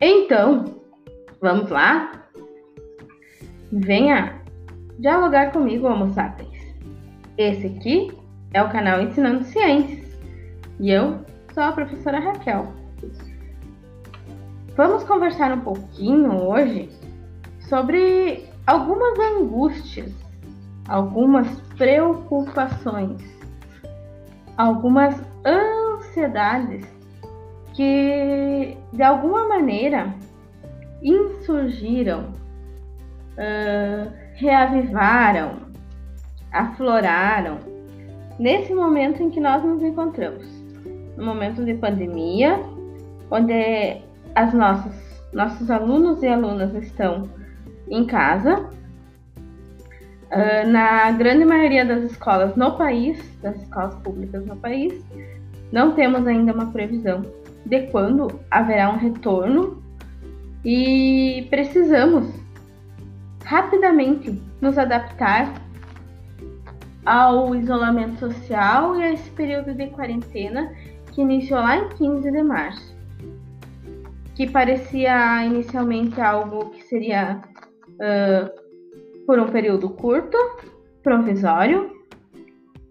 Então, vamos lá? Venha dialogar comigo, Homo sapiens. Esse aqui é o canal Ensinando Ciências e eu sou a professora Raquel. Vamos conversar um pouquinho hoje sobre algumas angústias, algumas preocupações, algumas ansiedades que de alguma maneira insurgiram, uh, reavivaram, afloraram nesse momento em que nós nos encontramos, no momento de pandemia, onde as nossas, nossos alunos e alunas estão em casa. Uh, na grande maioria das escolas no país, das escolas públicas no país, não temos ainda uma previsão de quando haverá um retorno. E precisamos rapidamente nos adaptar ao isolamento social e a esse período de quarentena que iniciou lá em 15 de março que parecia inicialmente algo que seria uh, por um período curto, provisório,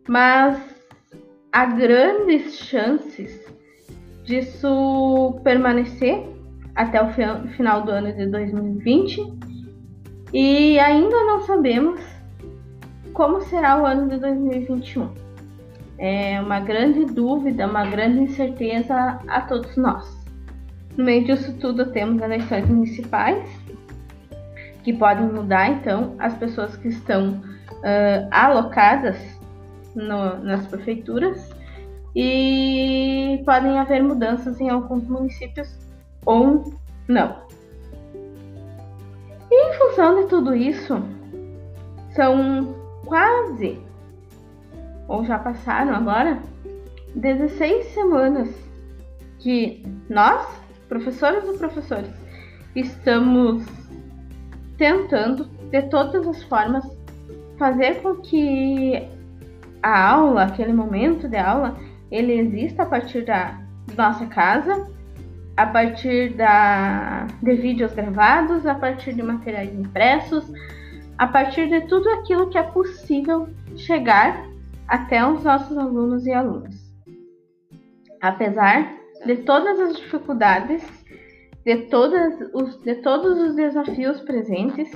mas há grandes chances disso permanecer até o final do ano de 2020 e ainda não sabemos como será o ano de 2021. É uma grande dúvida, uma grande incerteza a todos nós. No meio disso tudo, temos eleições municipais, que podem mudar, então, as pessoas que estão uh, alocadas no, nas prefeituras e podem haver mudanças em alguns municípios ou não. E em função de tudo isso, são quase, ou já passaram agora, 16 semanas que nós, professoras e professores, estamos tentando, de todas as formas, fazer com que a aula, aquele momento de aula, ele exista a partir da nossa casa, a partir da, de vídeos gravados, a partir de materiais impressos, a partir de tudo aquilo que é possível chegar até os nossos alunos e alunas. Apesar de todas as dificuldades, de, todas os, de todos os desafios presentes,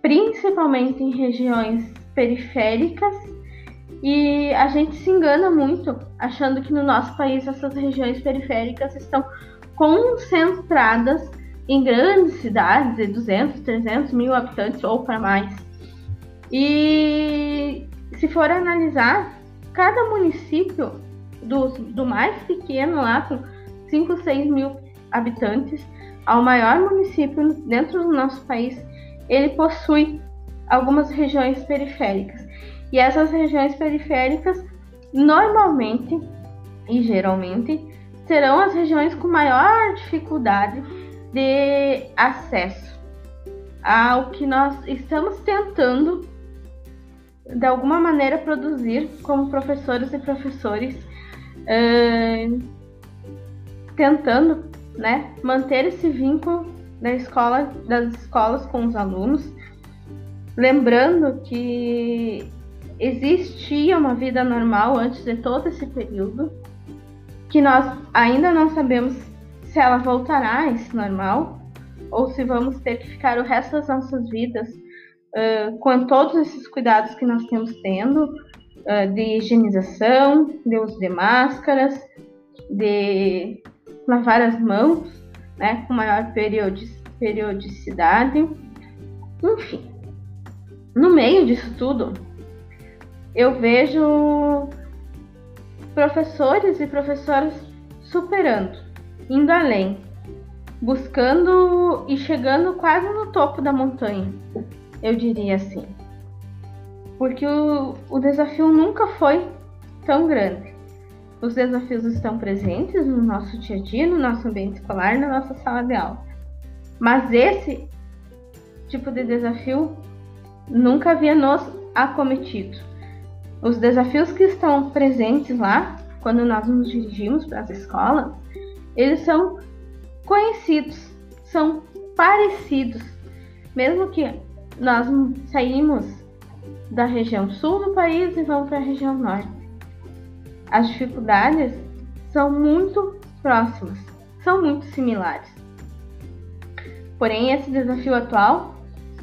principalmente em regiões periféricas, e a gente se engana muito achando que no nosso país essas regiões periféricas estão concentradas em grandes cidades de 200, 300 mil habitantes ou para mais. E se for analisar, cada município do, do mais pequeno lá, com 5, 6 mil habitantes, ao maior município dentro do nosso país, ele possui algumas regiões periféricas. E essas regiões periféricas, normalmente e geralmente, serão as regiões com maior dificuldade de acesso ao que nós estamos tentando de alguma maneira produzir como professores e professores uh, tentando né, manter esse vínculo da escola, das escolas com os alunos, lembrando que existia uma vida normal antes de todo esse período, que nós ainda não sabemos se ela voltará a esse normal ou se vamos ter que ficar o resto das nossas vidas uh, com todos esses cuidados que nós temos tendo uh, de higienização, de uso de máscaras, de lavar as mãos, né, com maior periodicidade. Enfim, no meio disso tudo, eu vejo professores e professoras superando, indo além, buscando e chegando quase no topo da montanha, eu diria assim. Porque o, o desafio nunca foi tão grande. Os desafios estão presentes no nosso dia a dia, no nosso ambiente escolar, na nossa sala de aula. Mas esse tipo de desafio nunca havia nos acometido. Os desafios que estão presentes lá, quando nós nos dirigimos para as escolas, eles são conhecidos são parecidos, mesmo que nós saímos da região sul do país e vamos para a região norte. As dificuldades são muito próximas, são muito similares. Porém, esse desafio atual,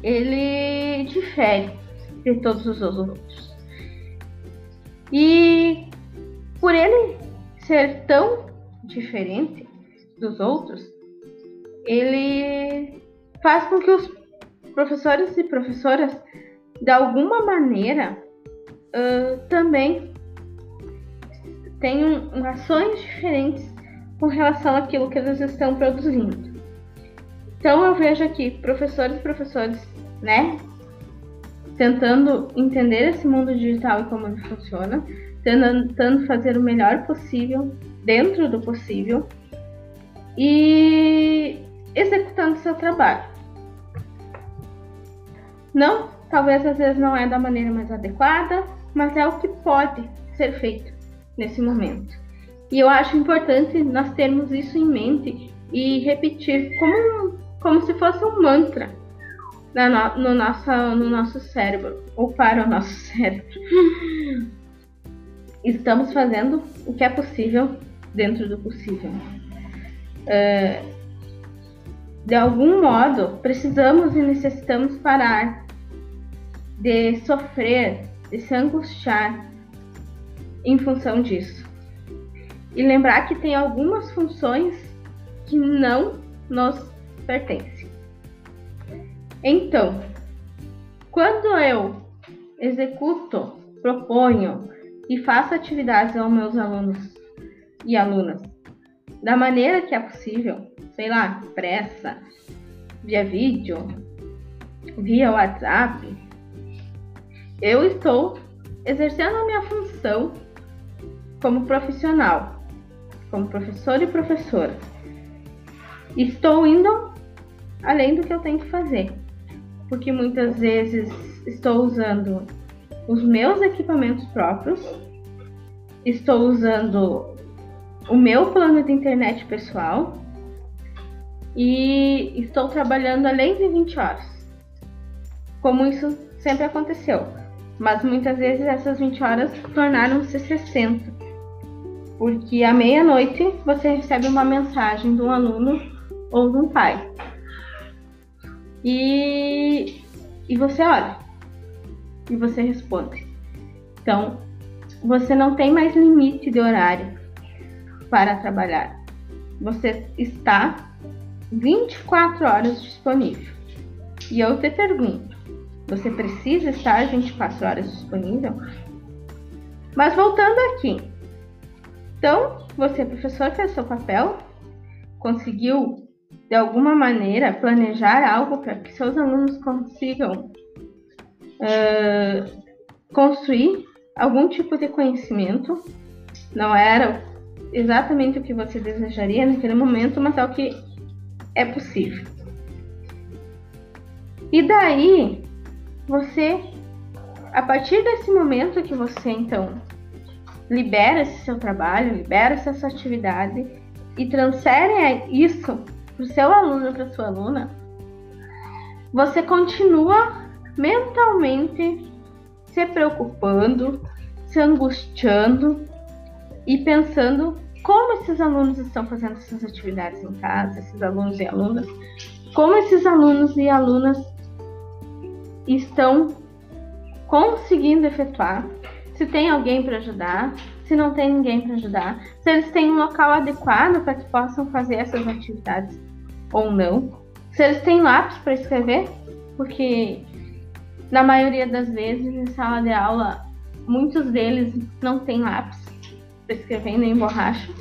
ele difere de todos os outros. E por ele ser tão diferente dos outros, ele faz com que os professores e professoras, de alguma maneira, uh, também tenham ações diferentes com relação àquilo que eles estão produzindo. Então eu vejo aqui professores e professores, né, tentando entender esse mundo digital e como ele funciona, tentando fazer o melhor possível dentro do possível e executando seu trabalho. Não, talvez às vezes não é da maneira mais adequada, mas é o que pode ser feito nesse momento. E eu acho importante nós termos isso em mente e repetir como, como se fosse um mantra no, no, nosso, no nosso cérebro, ou para o nosso cérebro. Estamos fazendo o que é possível dentro do possível. Uh, de algum modo, precisamos e necessitamos parar de sofrer, de se angustiar em função disso. E lembrar que tem algumas funções que não nos pertencem. Então, quando eu executo, proponho e faço atividades aos meus alunos e alunas da maneira que é possível, sei lá, pressa, via vídeo, via WhatsApp, eu estou exercendo a minha função como profissional, como professor e professora. Estou indo além do que eu tenho que fazer, porque muitas vezes estou usando os meus equipamentos próprios, estou usando o meu plano de internet pessoal e estou trabalhando além de 20 horas, como isso sempre aconteceu. Mas muitas vezes essas 20 horas tornaram-se 60, porque à meia-noite você recebe uma mensagem de um aluno ou de um pai. E, e você olha e você responde. Então, você não tem mais limite de horário para trabalhar. Você está 24 horas disponível. E eu te pergunto: você precisa estar 24 horas disponível? Mas voltando aqui. Então, você, professor, fez seu papel, conseguiu de alguma maneira planejar algo para que seus alunos consigam uh, construir algum tipo de conhecimento. Não era exatamente o que você desejaria naquele momento, mas é o que é possível. E daí, você, a partir desse momento que você então libera esse seu trabalho, libera essa sua atividade e transfere isso para o seu aluno, para sua aluna, você continua mentalmente se preocupando, se angustiando e pensando como esses alunos estão fazendo essas atividades em casa, esses alunos e alunas, como esses alunos e alunas estão conseguindo efetuar, se tem alguém para ajudar, se não tem ninguém para ajudar, se eles têm um local adequado para que possam fazer essas atividades ou não, se eles têm lápis para escrever, porque na maioria das vezes em sala de aula muitos deles não têm lápis para escrever nem borracha.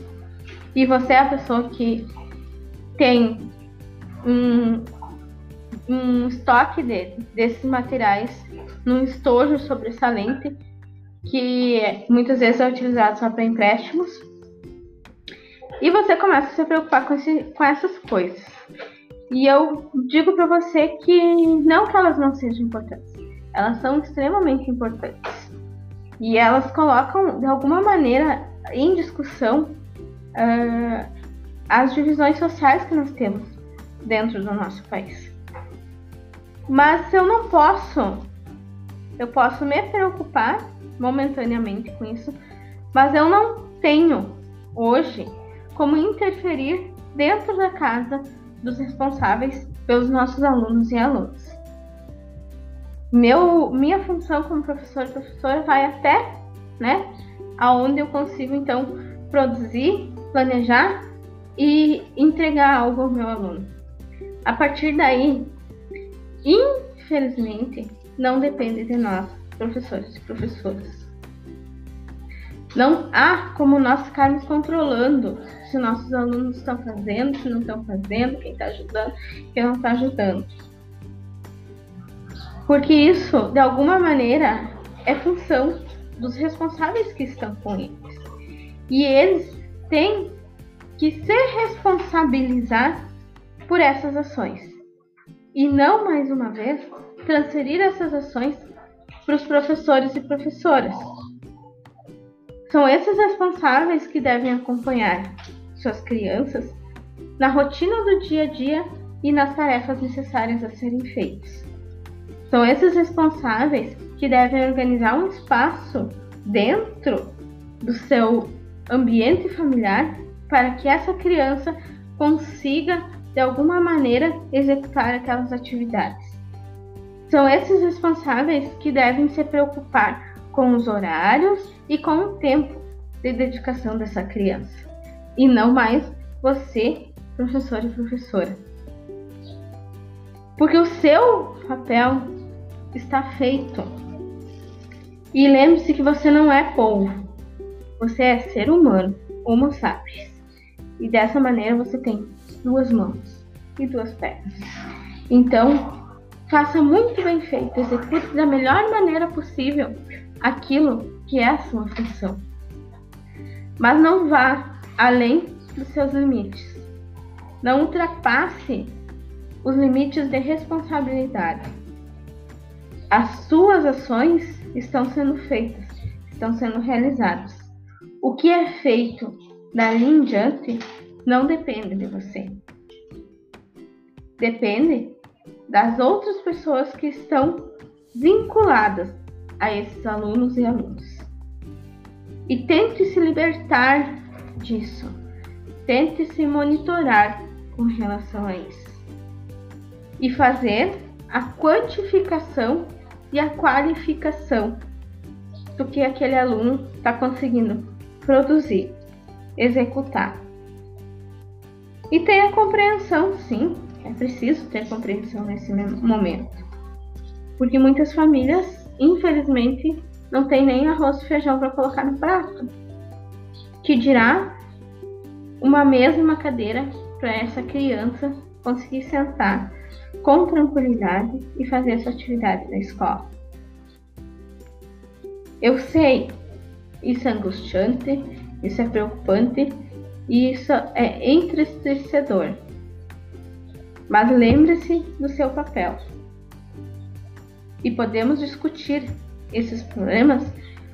E você é a pessoa que tem um, um estoque de, desses materiais num estojo sobressalente que muitas vezes é utilizado só para empréstimos. E você começa a se preocupar com, esse, com essas coisas. E eu digo para você que não que elas não sejam importantes, elas são extremamente importantes. E elas colocam, de alguma maneira, em discussão uh, as divisões sociais que nós temos dentro do nosso país. Mas eu não posso, eu posso me preocupar momentaneamente com isso, mas eu não tenho hoje como interferir dentro da casa dos responsáveis pelos nossos alunos e alunas. Meu, minha função como professor e professora vai até, né, aonde eu consigo então produzir, planejar e entregar algo ao meu aluno. A partir daí, infelizmente, não depende de nós, professores e professoras. Não há como nós ficarmos controlando se nossos alunos estão fazendo, se não estão fazendo, quem está ajudando, quem não está ajudando. Porque isso, de alguma maneira, é função dos responsáveis que estão com eles. E eles têm que se responsabilizar por essas ações. E não, mais uma vez, transferir essas ações para os professores e professoras. São esses responsáveis que devem acompanhar suas crianças na rotina do dia a dia e nas tarefas necessárias a serem feitas. São esses responsáveis que devem organizar um espaço dentro do seu ambiente familiar para que essa criança consiga, de alguma maneira, executar aquelas atividades. São esses responsáveis que devem se preocupar com os horários e com o tempo de dedicação dessa criança, e não mais você, professor e professora. Porque o seu papel está feito. E lembre-se que você não é povo, você é ser humano, Homo sapiens. E dessa maneira você tem duas mãos e duas pernas. Então, faça muito bem feito, execute da melhor maneira possível aquilo que é a sua função. Mas não vá além dos seus limites. Não ultrapasse os limites de responsabilidade. As suas ações estão sendo feitas, estão sendo realizadas. O que é feito dali em diante não depende de você. Depende das outras pessoas que estão vinculadas a esses alunos e alunos. E tente se libertar disso. Tente se monitorar com relação a isso. E fazer a quantificação e a qualificação do que aquele aluno está conseguindo produzir executar. E tenha compreensão, sim, é preciso ter compreensão nesse momento. Porque muitas famílias, infelizmente, não tem nem arroz e feijão para colocar no prato. Que dirá uma mesa uma cadeira para essa criança conseguir sentar com tranquilidade e fazer essa atividade da escola. Eu sei, isso é angustiante, isso é preocupante e isso é entristecedor. Mas lembre-se do seu papel. E podemos discutir esses problemas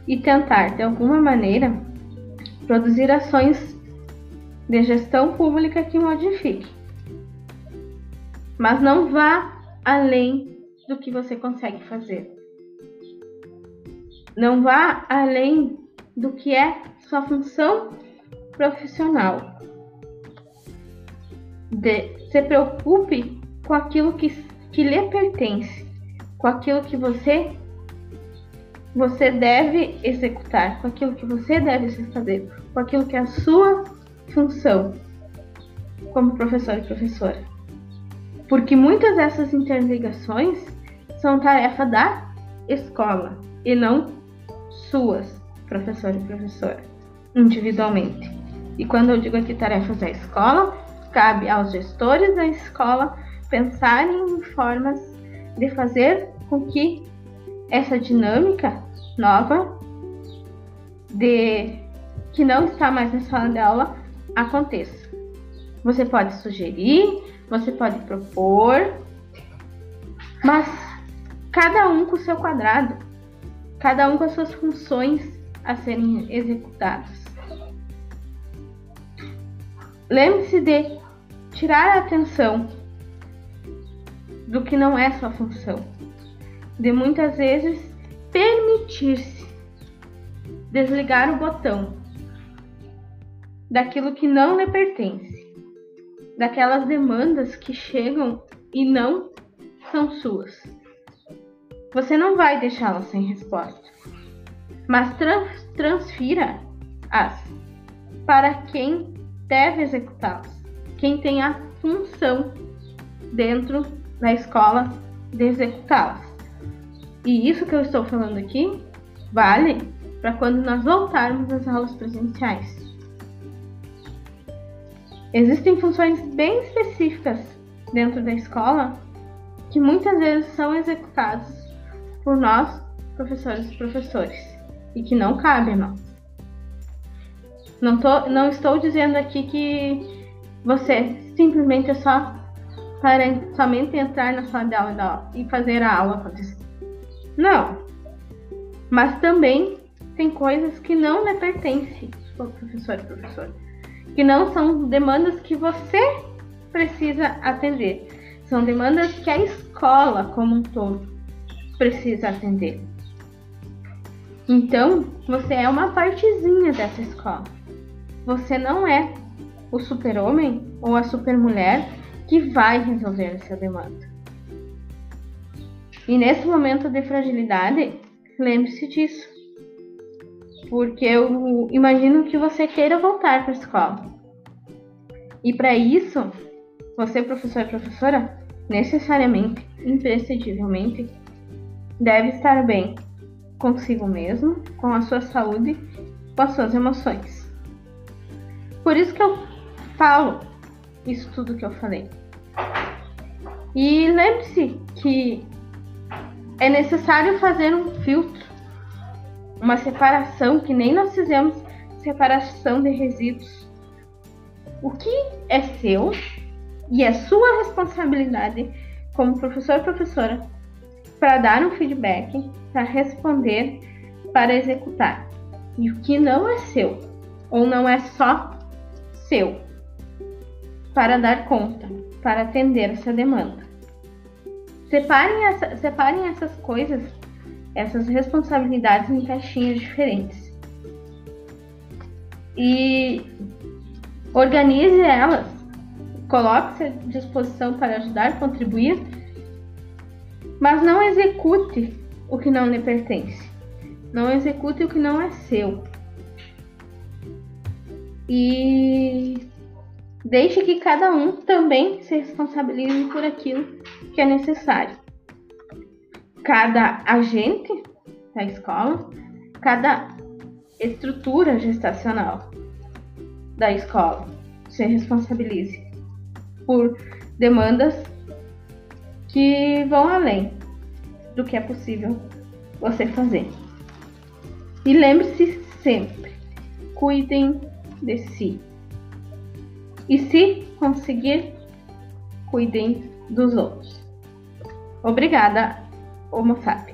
e tentar, de alguma maneira, produzir ações de gestão pública que modifique. Mas não vá além do que você consegue fazer. Não vá além do que é sua função profissional. De, se preocupe com aquilo que, que lhe pertence, com aquilo que você você deve executar, com aquilo que você deve fazer, com aquilo que é a sua função como professor e professora. Porque muitas dessas interligações são tarefa da escola e não suas, professor e professora, individualmente. E quando eu digo aqui tarefas da escola, cabe aos gestores da escola pensarem em formas de fazer com que essa dinâmica nova de que não está mais na sala de aula aconteça. Você pode sugerir, você pode propor, mas cada um com o seu quadrado, cada um com as suas funções a serem executadas. Lembre-se de tirar a atenção do que não é sua função, de muitas vezes permitir-se desligar o botão daquilo que não lhe pertence, daquelas demandas que chegam e não são suas. Você não vai deixá-las sem resposta, mas trans transfira-as para quem deve executá-las, quem tem a função dentro da escola de executá-las. E isso que eu estou falando aqui vale para quando nós voltarmos às aulas presenciais. Existem funções bem específicas dentro da escola que muitas vezes são executadas por nós, professores e professores, e que não cabe a nós. Não, tô, não estou dizendo aqui que você simplesmente é só para somente entrar na sala de aula e fazer a aula acontecer. Não. Mas também tem coisas que não lhe pertencem, professor e professora que não são demandas que você precisa atender, são demandas que a escola como um todo precisa atender. Então, você é uma partezinha dessa escola. Você não é o super-homem ou a super-mulher que vai resolver essa demanda. E nesse momento de fragilidade, lembre-se disso porque eu imagino que você queira voltar para a escola. E para isso, você, professor e professora, necessariamente, imprescindivelmente, deve estar bem consigo mesmo, com a sua saúde, com as suas emoções. Por isso que eu falo isso tudo que eu falei. E lembre-se que é necessário fazer um filtro uma separação que nem nós fizemos separação de resíduos. O que é seu e é sua responsabilidade como professor professora para dar um feedback, para responder, para executar. E o que não é seu ou não é só seu para dar conta, para atender essa demanda. Separem, essa, separem essas coisas essas responsabilidades em caixinhas diferentes. E organize elas, coloque-se à disposição para ajudar, contribuir, mas não execute o que não lhe pertence. Não execute o que não é seu. E deixe que cada um também se responsabilize por aquilo que é necessário cada agente da escola, cada estrutura gestacional da escola se responsabilize por demandas que vão além do que é possível você fazer. E lembre-se sempre, cuidem de si. E se conseguir, cuidem dos outros. Obrigada sapiens.